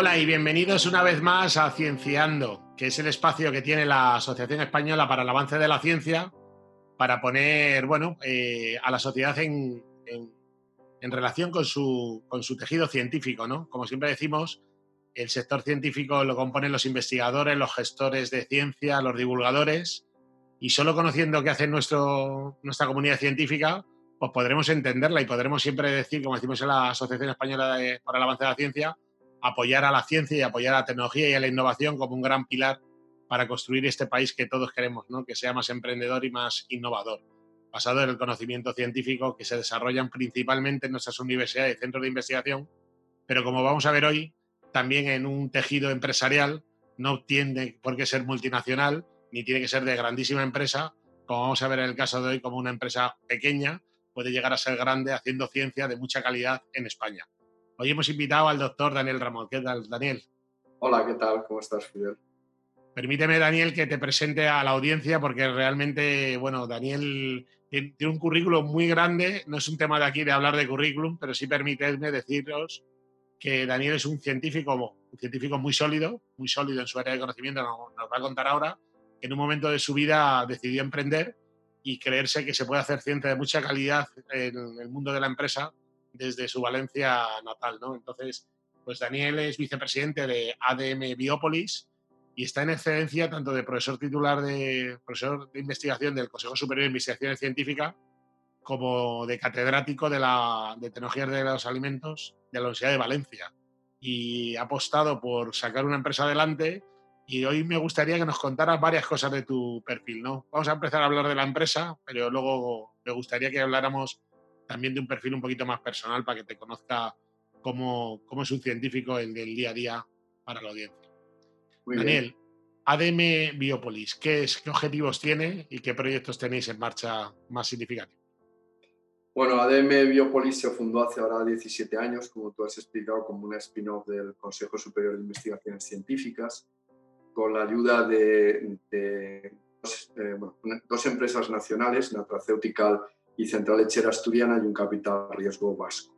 Hola y bienvenidos una vez más a Cienciando, que es el espacio que tiene la Asociación Española para el Avance de la Ciencia para poner bueno, eh, a la sociedad en, relación con su, tejido científico. ¿no? Como siempre decimos, el sector científico lo componen los investigadores, los gestores de ciencia, los divulgadores, y solo conociendo qué hace nuestra comunidad científica, pues podremos entenderla y podremos siempre decir, como decimos en la Asociación Española para el Avance de la Ciencia, apoyar a la ciencia y apoyar a la tecnología y a la innovación como un gran pilar para construir este país que todos queremos, ¿no? que sea más emprendedor y más innovador, basado en el conocimiento científico que se desarrollan principalmente en nuestras universidades y centros de investigación, pero como vamos a ver hoy, también en un tejido empresarial, no tiene por qué ser multinacional, ni tiene que ser de grandísima empresa, como vamos a ver en el caso de hoy, como una empresa pequeña puede llegar a ser grande haciendo ciencia de mucha calidad en España. Hoy hemos invitado al doctor Daniel Ramón. ¿Qué tal, Daniel? Hola, ¿qué tal? ¿Cómo estás, Fidel? Permíteme, Daniel, que te presente a la audiencia porque realmente, bueno, Daniel tiene un currículum muy grande. No es un tema de aquí de hablar de currículum, pero sí permitidme deciros que Daniel es un científico, un científico muy sólido, muy sólido en su área de conocimiento, nos, nos va a contar ahora, que en un momento de su vida decidió emprender y creerse que se puede hacer ciencia de mucha calidad en el mundo de la empresa desde su Valencia natal, ¿no? Entonces, pues Daniel es vicepresidente de ADM Biopolis y está en excedencia tanto de profesor titular de profesor de investigación del Consejo Superior de Investigaciones Científicas como de catedrático de, la, de tecnologías de los alimentos de la Universidad de Valencia y ha apostado por sacar una empresa adelante y hoy me gustaría que nos contaras varias cosas de tu perfil, ¿no? Vamos a empezar a hablar de la empresa, pero luego me gustaría que habláramos también de un perfil un poquito más personal para que te conozca cómo, cómo es un científico el del día a día para la audiencia. Daniel, ADM Biopolis, ¿qué, es, ¿qué objetivos tiene y qué proyectos tenéis en marcha más significativos? Bueno, ADM Biopolis se fundó hace ahora 17 años, como tú has explicado, como una spin-off del Consejo Superior de Investigaciones Científicas, con la ayuda de, dos, eh, dos, empresas nacionales, Natraceutical y Central Lechera Asturiana y un capital riesgo vasco.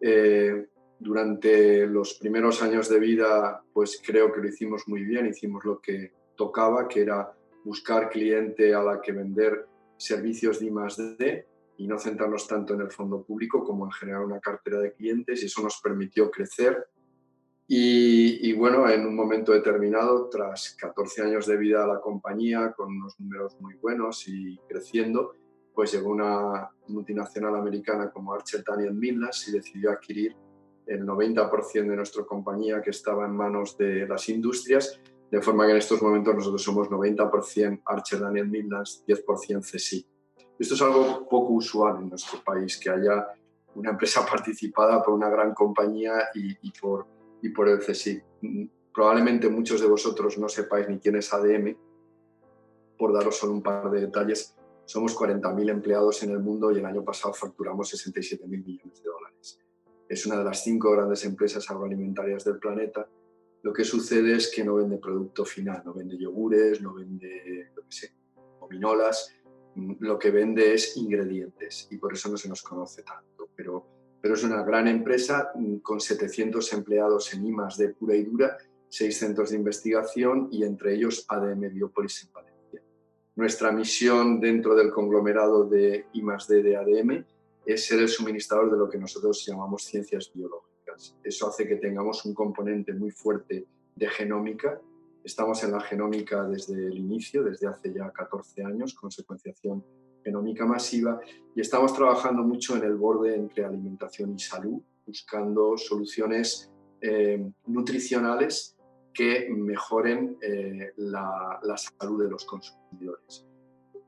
Eh, durante los primeros años de vida, pues creo que lo hicimos muy bien, hicimos lo que tocaba, que era buscar cliente a la que vender servicios de I+D y no centrarnos tanto en el fondo público como en generar una cartera de clientes y eso nos permitió crecer. Y, bueno, en un momento determinado, tras 14 años de vida a la compañía, con unos números muy buenos y creciendo, pues llegó una multinacional americana como Archer Daniel Millas y decidió adquirir el 90% de nuestra compañía que estaba en manos de las industrias, de forma que en estos momentos nosotros somos 90% Archer Daniel Millas, 10% CSI. Esto es algo poco usual en nuestro país, que haya una empresa participada por una gran compañía y, y por, y por el CSI. Probablemente muchos de vosotros no sepáis ni quién es ADM, por daros solo un par de detalles somos 40.000 empleados en el mundo y el año pasado facturamos 67.000 millones de dólares. Es una de las cinco grandes empresas agroalimentarias del planeta. Lo que sucede es que no vende producto final, no vende yogures, no vende, lo que sé, gominolas. Lo que vende es ingredientes y por eso no se nos conoce tanto. Pero, pero es una gran empresa con 700 empleados en I de pura y dura, seis centros de investigación y entre ellos ADM Biopolis en Valencia. Nuestra misión dentro del conglomerado de I+D de ADM es ser el suministrador de lo que nosotros llamamos ciencias biológicas. Eso hace que tengamos un componente muy fuerte de genómica. Estamos en la genómica desde el inicio, desde hace ya 14 años, con secuenciación genómica masiva, y estamos trabajando mucho en el borde entre alimentación y salud, buscando soluciones eh, nutricionales que mejoren eh, la, salud de los consumidores.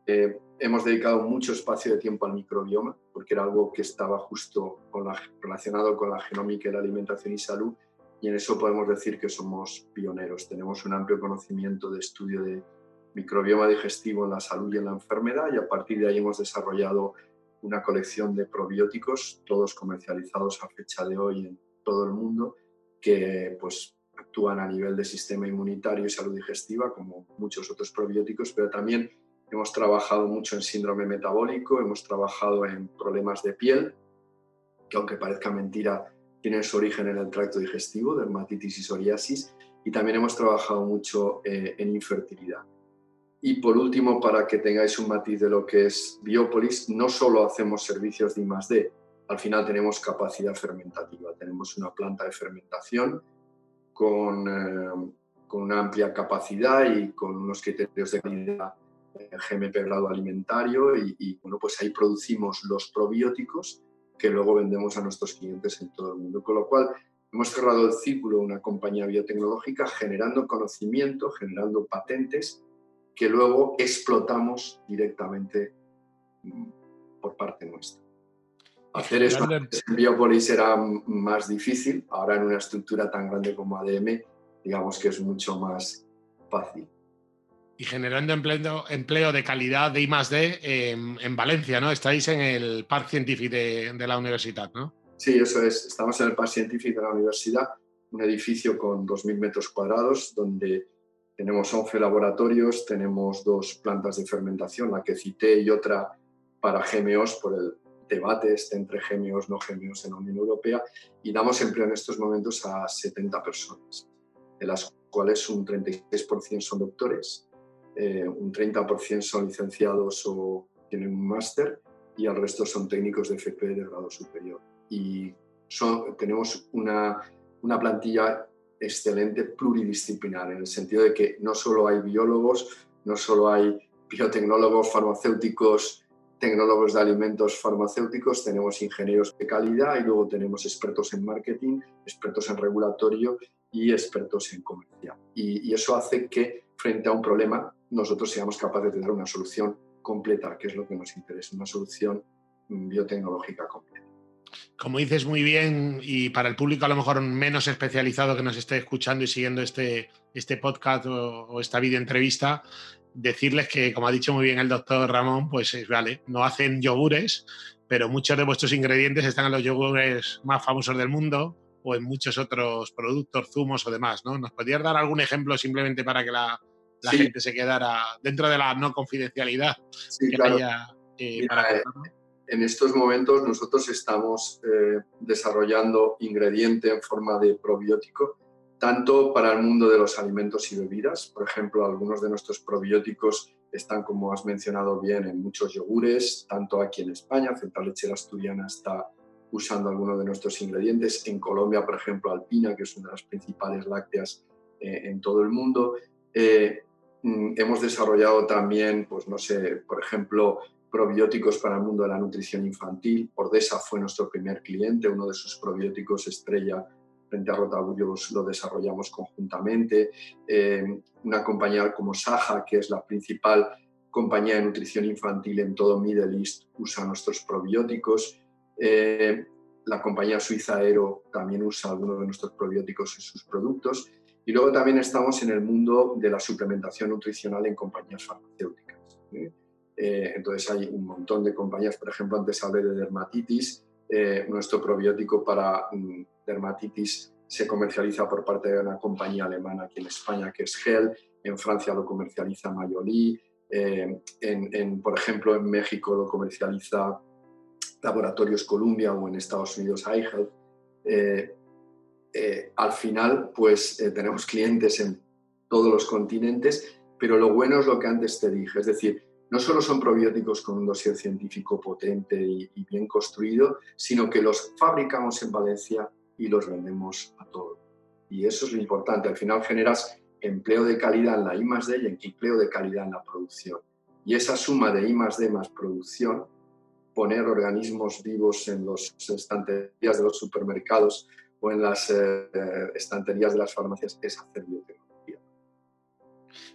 Eh, hemos dedicado mucho espacio de tiempo al microbioma, porque era algo que estaba justo relacionado con la genómica la alimentación y salud, y en eso podemos decir que somos pioneros. Tenemos un amplio conocimiento de estudio de microbioma digestivo en la salud y en la enfermedad, y a partir de ahí hemos desarrollado una colección de probióticos, todos comercializados a fecha de hoy en todo el mundo, que pues actúan a nivel de sistema inmunitario y salud digestiva, como muchos otros probióticos, pero también hemos trabajado mucho en síndrome metabólico, hemos trabajado en problemas de piel, que aunque parezca mentira, tienen su origen en el tracto digestivo, dermatitis y psoriasis, y también hemos trabajado mucho eh, en infertilidad. Y por último, para que tengáis un matiz de lo que es Biopolis, no solo hacemos servicios de I+D, al final tenemos capacidad fermentativa, tenemos una planta de fermentación con, eh, con una amplia capacidad y con unos criterios de calidad eh, GMP grado alimentario y, bueno, pues ahí producimos los probióticos que luego vendemos a nuestros clientes en todo el mundo. Con lo cual, hemos cerrado el círculo de una compañía biotecnológica generando conocimiento, generando patentes que luego explotamos directamente mm, por parte nuestra. Hacer eso en Biopolis era más difícil, ahora en una estructura tan grande como ADM, digamos que es mucho más fácil y generando empleo, empleo de calidad de I D en, Valencia, ¿no? Estáis en el Parque Científico de, la universidad, ¿no? Sí, eso es. Estamos en el Parque Científico de la universidad, un edificio con 2.000 metros cuadrados donde tenemos 11 laboratorios, tenemos dos plantas de fermentación, la que cité y otra para GMOs por el debate este entre GMOs, no GMOs en la Unión Europea, y damos empleo en estos momentos a 70 personas, de las cuales un 36% son doctores eh, un 30% son licenciados o tienen un máster y el resto son técnicos de FP de grado superior. Y son, tenemos una, una plantilla excelente pluridisciplinar, en el sentido de que no solo hay biólogos, no solo hay biotecnólogos, farmacéuticos, tecnólogos de alimentos farmacéuticos, tenemos ingenieros de calidad y luego tenemos expertos en marketing, expertos en regulatorio y expertos en comercial. Y, eso hace que frente a un problema nosotros seamos capaces de dar una solución completa, que es lo que nos interesa, una solución biotecnológica completa. Como dices muy bien, y para el público a lo mejor menos especializado que nos esté escuchando y siguiendo este, este podcast o, esta video entrevista, decirles que, como ha dicho muy bien el doctor Ramón, pues vale, no hacen yogures, pero muchos de vuestros ingredientes están en los yogures más famosos del mundo o en muchos otros productos, zumos o demás, ¿no? ¿Nos podrías dar algún ejemplo simplemente para que la, la gente se quedara dentro de la no confidencialidad. Sí, claro. Eh, eh, en estos momentos nosotros estamos eh, desarrollando ingrediente en forma de probiótico, tanto para el mundo de los alimentos y bebidas. Por ejemplo, algunos de nuestros probióticos están, como has mencionado bien, en muchos yogures, tanto aquí en España, Central Lechera Asturiana está usando algunos de nuestros ingredientes. En Colombia, por ejemplo, Alpina, que es una de las principales lácteas en todo el mundo. Mm, hemos desarrollado también, pues no sé, por ejemplo, probióticos para el mundo de la nutrición infantil. Ordesa fue nuestro primer cliente, uno de sus probióticos estrella frente a rotabullos lo desarrollamos conjuntamente. Eh, una compañía como Saja, que es la principal compañía de nutrición infantil en todo Middle East, usa nuestros probióticos. Eh, la compañía suiza Aero también usa algunos de nuestros probióticos en sus productos. Y luego también estamos en el mundo de la suplementación nutricional en compañías farmacéuticas. Eh, entonces hay un montón de compañías, por ejemplo, antes hablé de dermatitis, eh, nuestro probiótico para mm, dermatitis se comercializa por parte de una compañía alemana aquí en España que es Gel, en Francia lo comercializa Mayoli, eh, en, por ejemplo en México lo comercializa Laboratorios Columbia o en Estados Unidos iHealth. Eh, al final, pues eh, tenemos clientes en todos los continentes, pero lo bueno es lo que antes te dije, es decir, no solo son probióticos con un dossier científico potente y, bien construido, sino que los fabricamos en Valencia y los vendemos a todos. Y eso es lo importante, al final generas empleo de calidad en la I más D y empleo de calidad en la producción. Y esa suma de I más D más producción, poner organismos vivos en los estanterías de los supermercados o en las eh, estanterías de las farmacias es hacer biotecnología.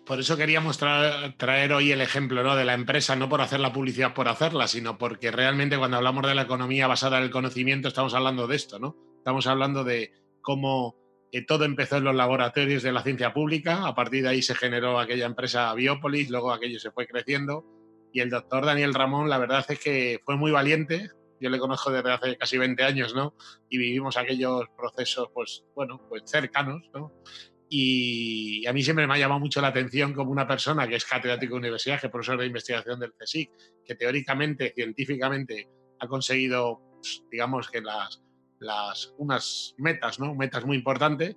Por eso queríamos traer hoy el ejemplo ¿no? de la empresa, no por hacer la publicidad por hacerla, sino porque realmente cuando hablamos de la economía basada en el conocimiento estamos hablando de esto, ¿no? Estamos hablando de cómo eh, todo empezó en los laboratorios de la ciencia pública, a partir de ahí se generó aquella empresa Biopolis, luego aquello se fue creciendo y el doctor Daniel Ramón la verdad es que fue muy valiente, yo le conozco desde hace casi 20 años, ¿no? Y vivimos aquellos procesos, pues, bueno, pues cercanos, ¿no? Y a mí siempre me ha llamado mucho la atención como una persona que es catedrático de universidad, que es profesor de investigación del CSIC, que teóricamente, científicamente, ha conseguido, pues, digamos, que las, las, unas metas, ¿no? Metas muy importantes,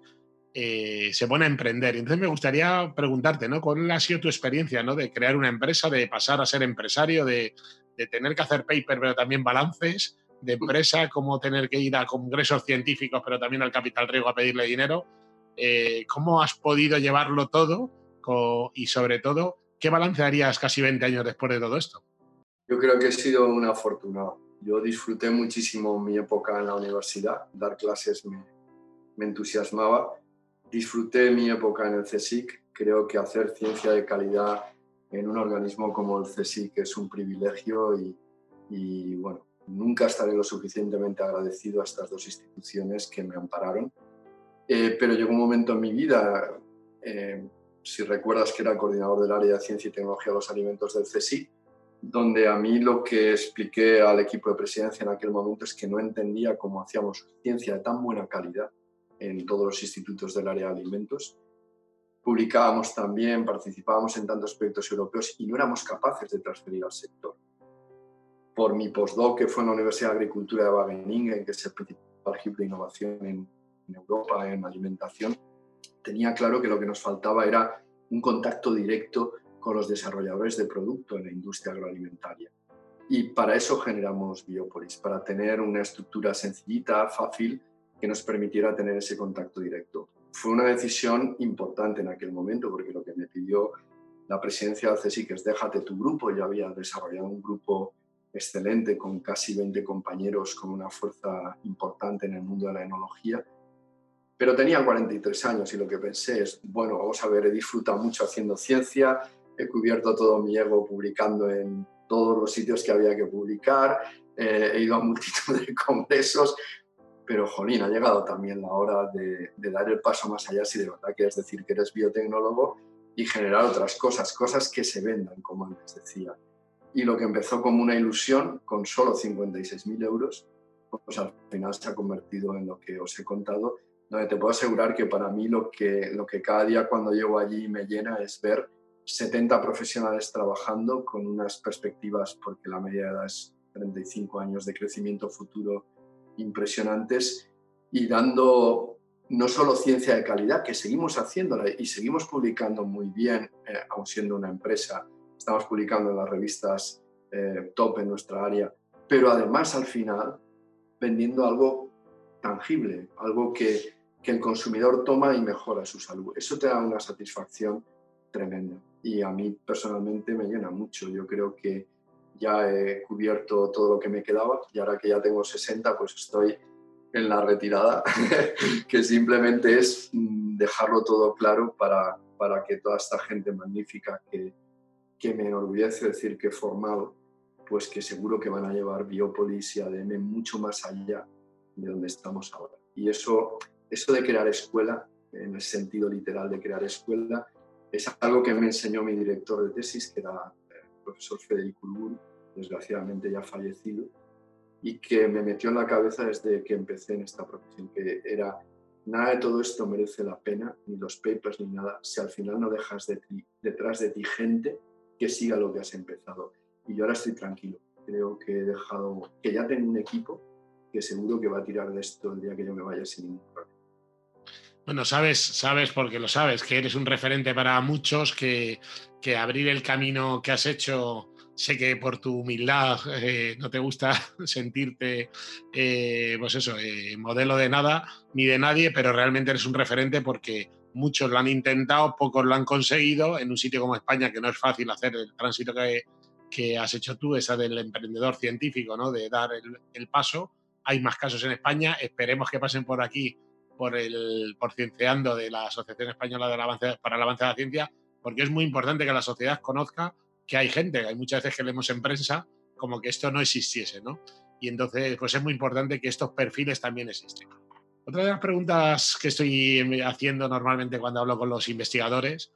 eh, se pone a emprender. Entonces me gustaría preguntarte, ¿no? ¿Cuál ha sido tu experiencia, ¿no? De crear una empresa, de pasar a ser empresario, de, de tener que hacer paper, pero también balances de empresa, cómo tener que ir a congresos científicos, pero también al capital riesgo a pedirle dinero. Eh, ¿Cómo has podido llevarlo todo? y sobre todo, ¿qué balance harías casi 20 años después de todo esto? Yo creo que he sido un afortunado. Yo disfruté muchísimo mi época en la universidad. Dar clases me, entusiasmaba. Disfruté mi época en el CSIC. Creo que hacer ciencia de calidad en un organismo como el CSIC es un privilegio y, bueno, nunca estaré lo suficientemente agradecido a estas dos instituciones que me ampararon. Eh, pero llegó un momento en mi vida, eh, si recuerdas que era coordinador del área de ciencia y tecnología de los alimentos del CSIC, donde a mí lo que expliqué al equipo de presidencia en aquel momento es que no entendía cómo hacíamos ciencia de tan buena calidad en todos los institutos del área de alimentos publicábamos también, participábamos en tantos proyectos europeos y no éramos capaces de transferir al sector. Por mi postdoc, que fue en la Universidad de Agricultura de Wageningen, que es el principal hub de innovación en, en Europa en alimentación, tenía claro que lo que nos faltaba era un contacto directo con los desarrolladores de producto en la industria agroalimentaria. Y para eso generamos Biopolis, para tener una estructura sencillita, fácil, que nos permitiera tener ese contacto directo fue una decisión importante en aquel momento, porque lo que me pidió la presidencia del CSIC es déjate tu grupo. Yo había desarrollado un grupo excelente con casi 20 compañeros con una fuerza importante en el mundo de la enología. Pero tenía 43 años y lo que pensé es, bueno, vamos a ver, he disfrutado mucho haciendo ciencia, he cubierto todo mi ego publicando en todos los sitios que había que publicar, eh, he ido a multitud de congresos, pero jolín, ha llegado también la hora de, dar el paso más allá si de verdad quieres decir que eres biotecnólogo y generar otras cosas, cosas que se vendan, como antes decía. Y lo que empezó como una ilusión, con solo 56.000 euros, pues al final se ha convertido en lo que os he contado, donde te puedo asegurar que para mí lo que, lo que cada día cuando llego allí me llena es ver 70 profesionales trabajando con unas perspectivas, porque la media de edad es 35 años de crecimiento futuro impresionantes y dando no solo ciencia de calidad, que seguimos haciéndola y seguimos publicando muy bien, eh, aun siendo una empresa, estamos publicando en las revistas eh, top en nuestra área, pero además al final vendiendo algo tangible, algo que, que el consumidor toma y mejora su salud. Eso te da una satisfacción tremenda y a mí personalmente me llena mucho. Yo creo que ya he cubierto todo lo que me quedaba y ahora que ya tengo 60, pues estoy en la retirada, que simplemente es mm, dejarlo todo claro para, para que toda esta gente magnífica que, que me enorgullece decir que he formado, pues que seguro que van a llevar Biopolis y ADM mucho más allá de donde estamos ahora. Y eso, eso de crear escuela, en el sentido literal de crear escuela, es algo que me enseñó mi director de tesis, que era el profesor Federico Urbún, desgraciadamente ya fallecido, y que me metió en la cabeza desde que empecé en esta profesión, que era, nada de todo esto merece la pena, ni los papers ni nada, si al final no dejas de ti, detrás de ti gente que siga lo que has empezado. Y yo ahora estoy tranquilo, creo que he dejado, que ya tengo un equipo que seguro que va a tirar de esto el día que yo me vaya sin ningún. Bueno, sabes, sabes porque lo sabes, que eres un referente para muchos, que, que abrir el camino que has hecho sé que por tu humildad eh, no te gusta sentirte, eh, pues eso, eh, modelo de nada ni de nadie, pero realmente eres un referente porque muchos lo han intentado, pocos lo han conseguido. En un sitio como España, que no es fácil hacer el tránsito que, que has hecho tú, esa del emprendedor científico, ¿no? de dar el, paso. Hay más casos en España, esperemos que pasen por aquí, por el por Cienciando de la Asociación Española del avance, para el Avance de la Ciencia, porque es muy importante que la sociedad conozca que hay gente, hay muchas veces que leemos en prensa como que esto no existiese, ¿no? Y entonces, pues es muy importante que estos perfiles también existen. Otra de las preguntas que estoy haciendo normalmente cuando hablo con los investigadores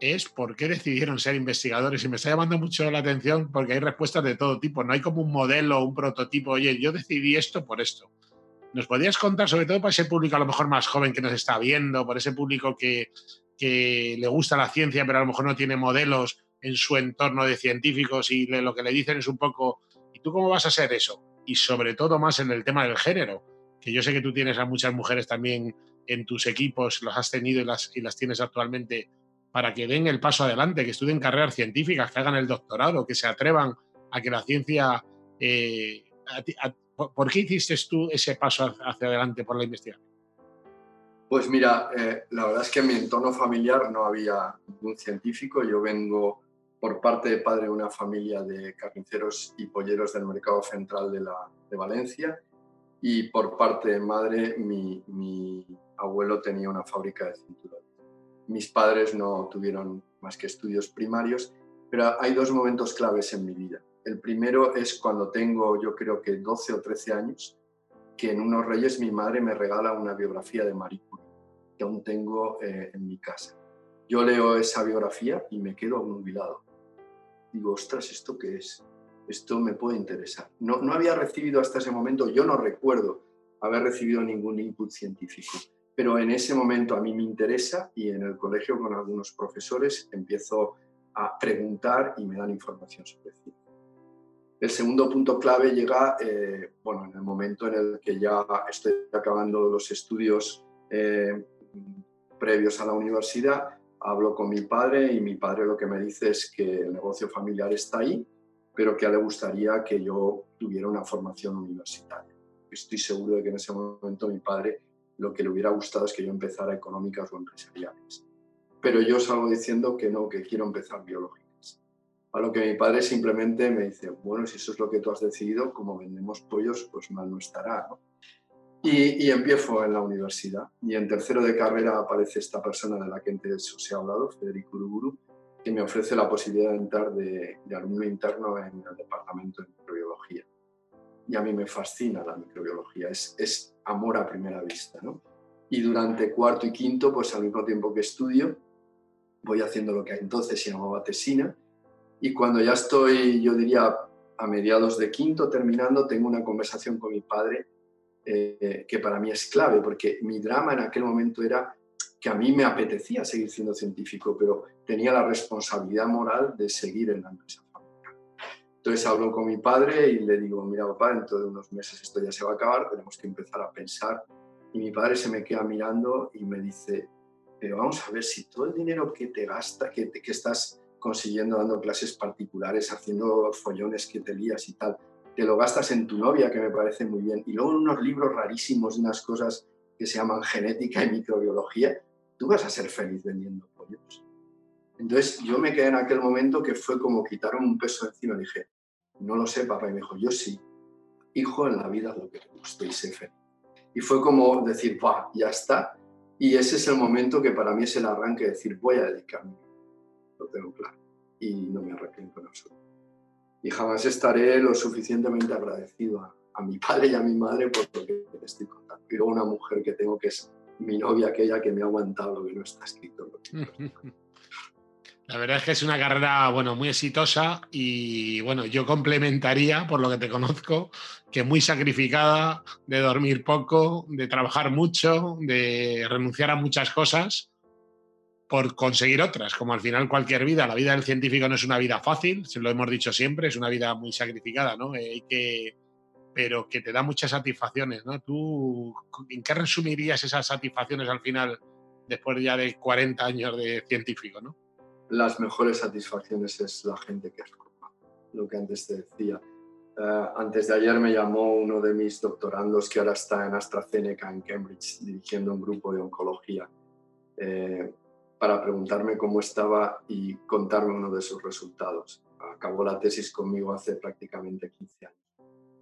es por qué decidieron ser investigadores. Y me está llamando mucho la atención porque hay respuestas de todo tipo. No hay como un modelo, un prototipo. Oye, yo decidí esto por esto. ¿Nos podrías contar, sobre todo para ese público a lo mejor más joven que nos está viendo, por ese público que, le gusta la ciencia, pero a lo mejor no tiene modelos en su entorno de científicos y lo que le dicen es un poco, ¿y tú cómo vas a ser eso? Y sobre todo más en el tema del género, que yo sé que tú tienes a muchas mujeres también en tus equipos, los has tenido y las, tienes actualmente, para que den el paso adelante, que estudien carreras científicas, que hagan el doctorado, que se atrevan a que la ciencia... Eh, ¿Por qué hiciste tú ese paso hacia adelante por la investigación? Pues mira, eh, la verdad es que en mi entorno familiar no había ningún científico. Yo vengo por parte de padre de una familia de carniceros y polleros del mercado central de, la, de Valencia y por parte de madre mi, mi abuelo tenía una fábrica de cinturones. Mis padres no tuvieron más que estudios primarios, pero hay dos momentos claves en mi vida. El primero es cuando tengo, yo creo que 12 o 13 años, que en unos reyes mi madre me regala una biografía de Marie Curie, que aún tengo eh, en mi casa. Yo leo esa biografía y me quedo nubilado. Digo, ostras, ¿esto qué es? Esto me puede interesar. No, no había recibido hasta ese momento, yo no recuerdo haber recibido ningún input científico, pero en ese momento a mí me interesa y en el colegio con algunos profesores empiezo a preguntar y me dan información sobre ciencia. El segundo punto clave llega eh, bueno, en el momento en el que ya estoy acabando los estudios eh, previos a la universidad, hablo con mi padre y mi padre lo que me dice es que el negocio familiar está ahí, pero que a él le gustaría que yo tuviera una formación universitaria. Estoy seguro de que en ese momento mi padre lo que le hubiera gustado es que yo empezara económicas o empresariales. Pero yo salgo diciendo que no, que quiero empezar biología. A lo que mi padre simplemente me dice, bueno, si eso es lo que tú has decidido, como vendemos pollos, pues mal no estará. Y, empiezo en la universidad. Y en tercero de carrera aparece esta persona de la que antes os he hablado, Federico Uruguru, que me ofrece la posibilidad de entrar de, alumno interno en el departamento de microbiología. Y a mí me fascina la microbiología, es, es amor a primera vista. ¿no? Y durante cuarto y quinto, pues al mismo tiempo que estudio, voy haciendo lo que entonces se llamaba tesina, y cuando ya estoy, yo diría, a mediados de quinto, terminando, tengo una conversación con mi padre eh, que para mí es clave, porque mi drama en aquel momento era que a mí me apetecía seguir siendo científico, pero tenía la responsabilidad moral de seguir en la empresa. Entonces hablo con mi padre y le digo, mira papá, dentro de unos meses esto ya se va a acabar, tenemos que empezar a pensar. Y mi padre se me queda mirando y me dice, pero vamos a ver si todo el dinero que te gasta, que, que estás consiguiendo dando clases particulares, haciendo follones que te lías y tal. Te lo gastas en tu novia, que me parece muy bien. Y luego en unos libros rarísimos unas cosas que se llaman genética y microbiología, tú vas a ser feliz vendiendo pollos. Entonces yo me quedé en aquel momento que fue como quitaron un peso encima. Dije, no lo sé, papá. Y me dijo, yo sí. Hijo, en la vida lo que te guste y sé feliz. Y fue como decir, va, ya está. Y ese es el momento que para mí es el arranque de decir, voy a dedicarme lo tengo claro y no me arrepiento en absoluto. Y jamás estaré lo suficientemente agradecido a, mi padre y a mi madre por lo que te estoy contando. Y luego una mujer que tengo que es mi novia, aquella que me ha aguantado lo que no está escrito. La verdad es que es una carrera, bueno, muy exitosa y, bueno, yo complementaría, por lo que te conozco, que muy sacrificada, de dormir poco, de trabajar mucho, de renunciar a muchas cosas por conseguir otras, como al final cualquier vida, la vida del científico no es una vida fácil, se lo hemos dicho siempre, es una vida muy sacrificada, ¿no? Eh, que, pero que te da muchas satisfacciones, ¿no? ¿Tú en qué resumirías esas satisfacciones al final, después ya de 40 años de científico, ¿no? Las mejores satisfacciones es la gente que has formado, lo que antes te decía. Eh, antes de ayer me llamó uno de mis doctorandos que ahora está en AstraZeneca en Cambridge dirigiendo un grupo de oncología. Eh, para preguntarme cómo estaba y contarme uno de sus resultados. Acabó la tesis conmigo hace prácticamente 15 años.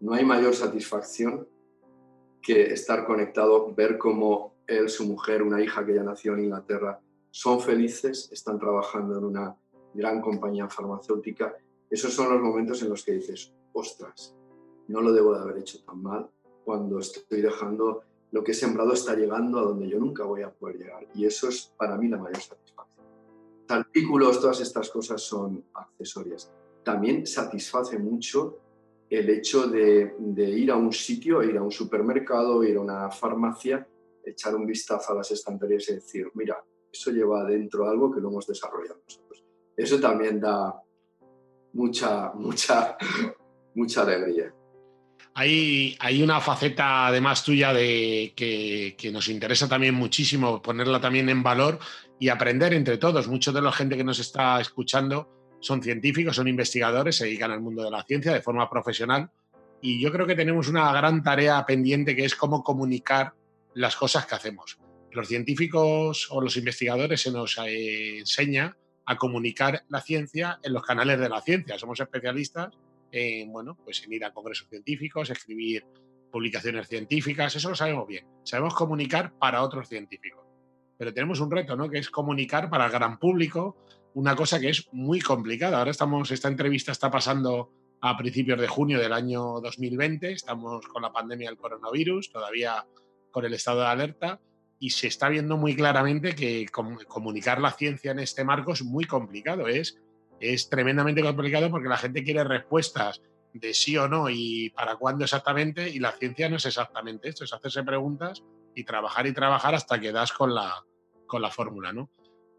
No hay mayor satisfacción que estar conectado, ver cómo él, su mujer, una hija que ya nació en Inglaterra, son felices, están trabajando en una gran compañía farmacéutica. Esos son los momentos en los que dices, ostras, no lo debo de haber hecho tan mal cuando estoy dejando lo que he sembrado está llegando a donde yo nunca voy a poder llegar. Y eso es para mí la mayor satisfacción. Artículos, todas estas cosas son accesorias. También satisface mucho el hecho de, ir a un sitio, ir a un supermercado, ir a una farmacia, echar un vistazo a las estanterías y decir, mira, eso lleva adentro algo que lo hemos desarrollado nosotros. Eso también da mucha, mucha, mucha alegría. Hay, una faceta además tuya de que, que, nos interesa también muchísimo ponerla también en valor y aprender entre todos. Muchos de la gente que nos está escuchando son científicos, son investigadores, se dedican al mundo de la ciencia de forma profesional y yo creo que tenemos una gran tarea pendiente que es cómo comunicar las cosas que hacemos. Los científicos o los investigadores se nos eh, enseña a comunicar la ciencia en los canales de la ciencia. Somos especialistas en, bueno, pues en ir a congresos científicos, escribir publicaciones científicas, eso lo sabemos bien. Sabemos comunicar para otros científicos. Pero tenemos un reto, ¿no? Que es comunicar para el gran público una cosa que es muy complicada. Ahora estamos, esta entrevista está pasando a principios de junio del año 2020, estamos con la pandemia del coronavirus, todavía con el estado de alerta, y se está viendo muy claramente que comunicar la ciencia en este marco es muy complicado, es, es tremendamente complicado porque la gente quiere respuestas de sí o no y para cuándo exactamente, y la ciencia no es exactamente esto, es hacerse preguntas y trabajar y trabajar hasta que das con la, con la fórmula, ¿no?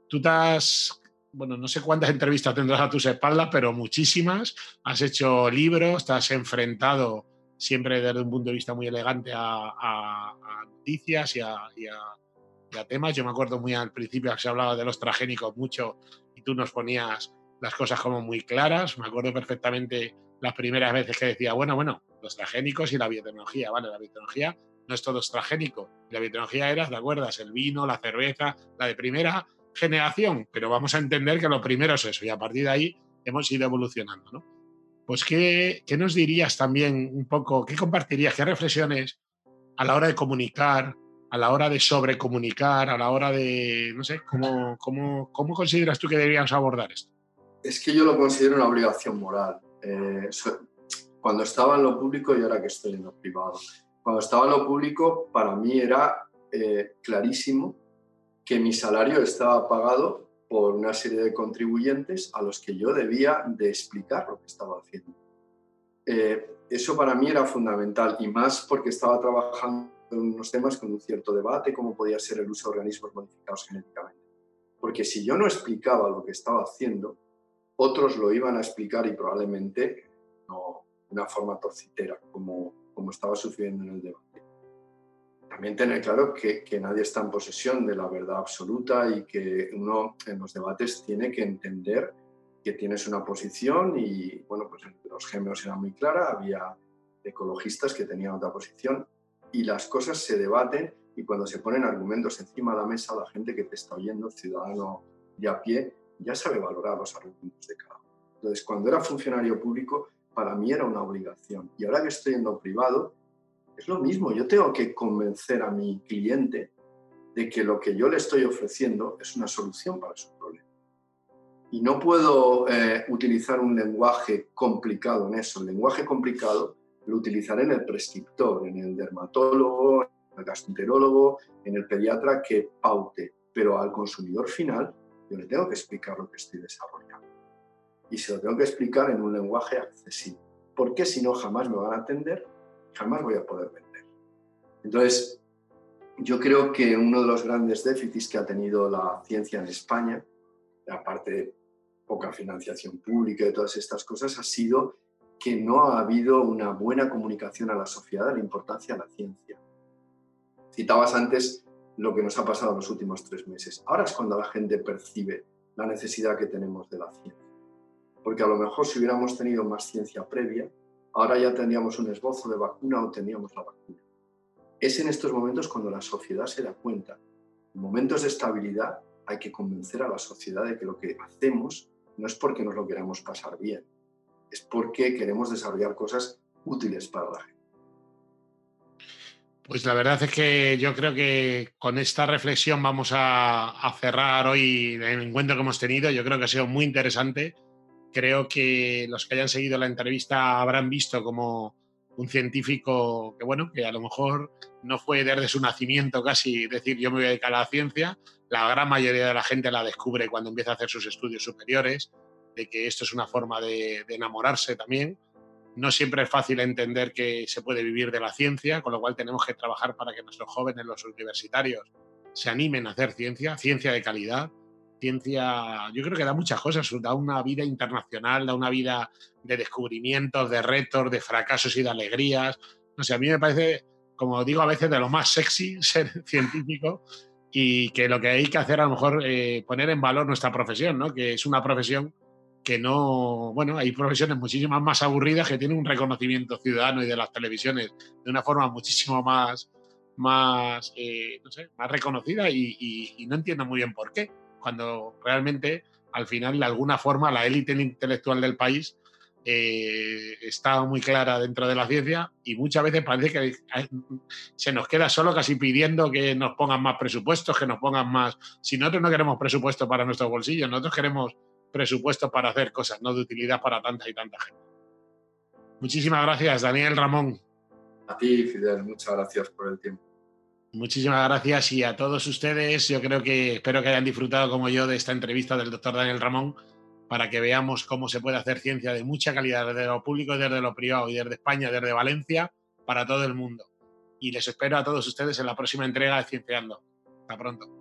Tú te has bueno, no sé cuántas entrevistas tendrás a tus espaldas, pero muchísimas. Has hecho libros, te has enfrentado siempre desde un punto de vista muy elegante a, noticias y a, temas. Yo me acuerdo muy al principio que se hablaba de los transgénicos mucho y tú nos ponías las cosas como muy claras. Me acuerdo perfectamente las primeras veces que decía, bueno, bueno, los transgénicos y la biotecnología. Vale, la biotecnología no es todo transgénico. La biotecnología era, ¿te acuerdas? El vino, la cerveza, la de primera generación, pero vamos a entender que lo primero es eso y a partir de ahí hemos ido evolucionando. ¿no? Pues, ¿qué, ¿qué, nos dirías también un poco, qué compartirías, qué reflexiones a la hora de comunicar, a la hora de sobrecomunicar, a la hora de, no sé, cómo, cómo, cómo consideras tú que deberíamos abordar esto? Es que yo lo considero una obligación moral. Eh, cuando estaba en lo público y ahora que estoy en lo privado. Cuando estaba en lo público, para mí era eh, clarísimo que mi salario estaba pagado por una serie de contribuyentes a los que yo debía de explicar lo que estaba haciendo. Eh, eso para mí era fundamental y más porque estaba trabajando en unos temas con un cierto debate, como podía ser el uso de organismos modificados genéticamente. Porque si yo no explicaba lo que estaba haciendo, otros lo iban a explicar y probablemente no de una forma torcitera, como, como estaba sucediendo en el debate. También tener claro que, nadie está en posesión de la verdad absoluta y que uno en los debates tiene que entender que tienes una posición y, bueno, pues los géneros era muy clara, había ecologistas que tenían otra posición y las cosas se debaten y cuando se ponen argumentos encima de la mesa, la gente que te está oyendo, ciudadano de a pie, ya sabe valorar los argumentos de cada uno. Entonces, cuando era funcionario público, para mí era una obligación. Y ahora que estoy en lo privado, es lo mismo, yo tengo que convencer a mi cliente de que lo que yo le estoy ofreciendo es una solución para su problema. Y no puedo eh, utilizar un lenguaje complicado en eso. El lenguaje complicado lo utilizaré en el prescriptor, en el dermatólogo, en el gastroenterólogo, en el pediatra que paute. Pero al consumidor final yo le tengo que explicar lo que estoy desarrollando. Y se lo tengo que explicar en un lenguaje accesible. Porque si no, jamás me van a atender jamás voy a poder vender. Entonces, yo creo que uno de los grandes déficits que ha tenido la ciencia en España, aparte de poca financiación pública y todas estas cosas, ha sido que no ha habido una buena comunicación a la sociedad de la importancia de la ciencia. Citabas antes lo que nos ha pasado en los últimos tres meses. Ahora es cuando la gente percibe la necesidad que tenemos de la ciencia. Porque a lo mejor si hubiéramos tenido más ciencia previa, ahora ya tendríamos un esbozo de vacuna o teníamos la vacuna. Es en estos momentos cuando la sociedad se da cuenta. En momentos de estabilidad hay que convencer a la sociedad de que lo que hacemos no es porque nos lo queramos pasar bien, es porque queremos desarrollar cosas útiles para la gente. Pues la verdad es que yo creo que con esta reflexión vamos a, cerrar hoy el encuentro que hemos tenido. Yo creo que ha sido muy interesante creo que los que hayan seguido la entrevista habrán visto como un científico que, bueno, que a lo mejor no fue desde su nacimiento casi decir yo me voy a dedicar a la ciencia. La gran mayoría de la gente la descubre cuando empieza a hacer sus estudios superiores, de que esto es una forma de enamorarse también. No siempre es fácil entender que se puede vivir de la ciencia, con lo cual tenemos que trabajar para que nuestros jóvenes, los universitarios, se animen a hacer ciencia, ciencia de calidad, ciencia, yo creo que da muchas cosas, da una vida internacional, da una vida de descubrimientos, de retos, de fracasos y de alegrías. No sé, a mí me parece, como digo a veces, de lo más sexy ser científico y que lo que hay que hacer a lo mejor eh, poner en valor nuestra profesión, ¿no? que es una profesión que no, bueno, hay profesiones muchísimas más aburridas que tienen un reconocimiento ciudadano y de las televisiones de una forma muchísimo más, más, eh, no sé, más reconocida y, no entiendo muy bien por qué, cuando realmente al final de alguna forma la élite intelectual del país eh, está muy clara dentro de la ciencia y muchas veces parece que se nos queda solo casi pidiendo que nos pongan más presupuestos, que nos pongan más... Si nosotros no queremos presupuesto para nuestros bolsillos, nosotros queremos presupuesto para hacer cosas, no de utilidad para tanta y tanta gente. Muchísimas gracias, Daniel Ramón. A ti, Fidel, muchas gracias por el tiempo. Muchísimas gracias y a todos ustedes. Yo creo que espero que hayan disfrutado como yo de esta entrevista del doctor Daniel Ramón para que veamos cómo se puede hacer ciencia de mucha calidad desde lo público, desde lo privado y desde España, desde Valencia, para todo el mundo. Y les espero a todos ustedes en la próxima entrega de Cienciando. Hasta pronto.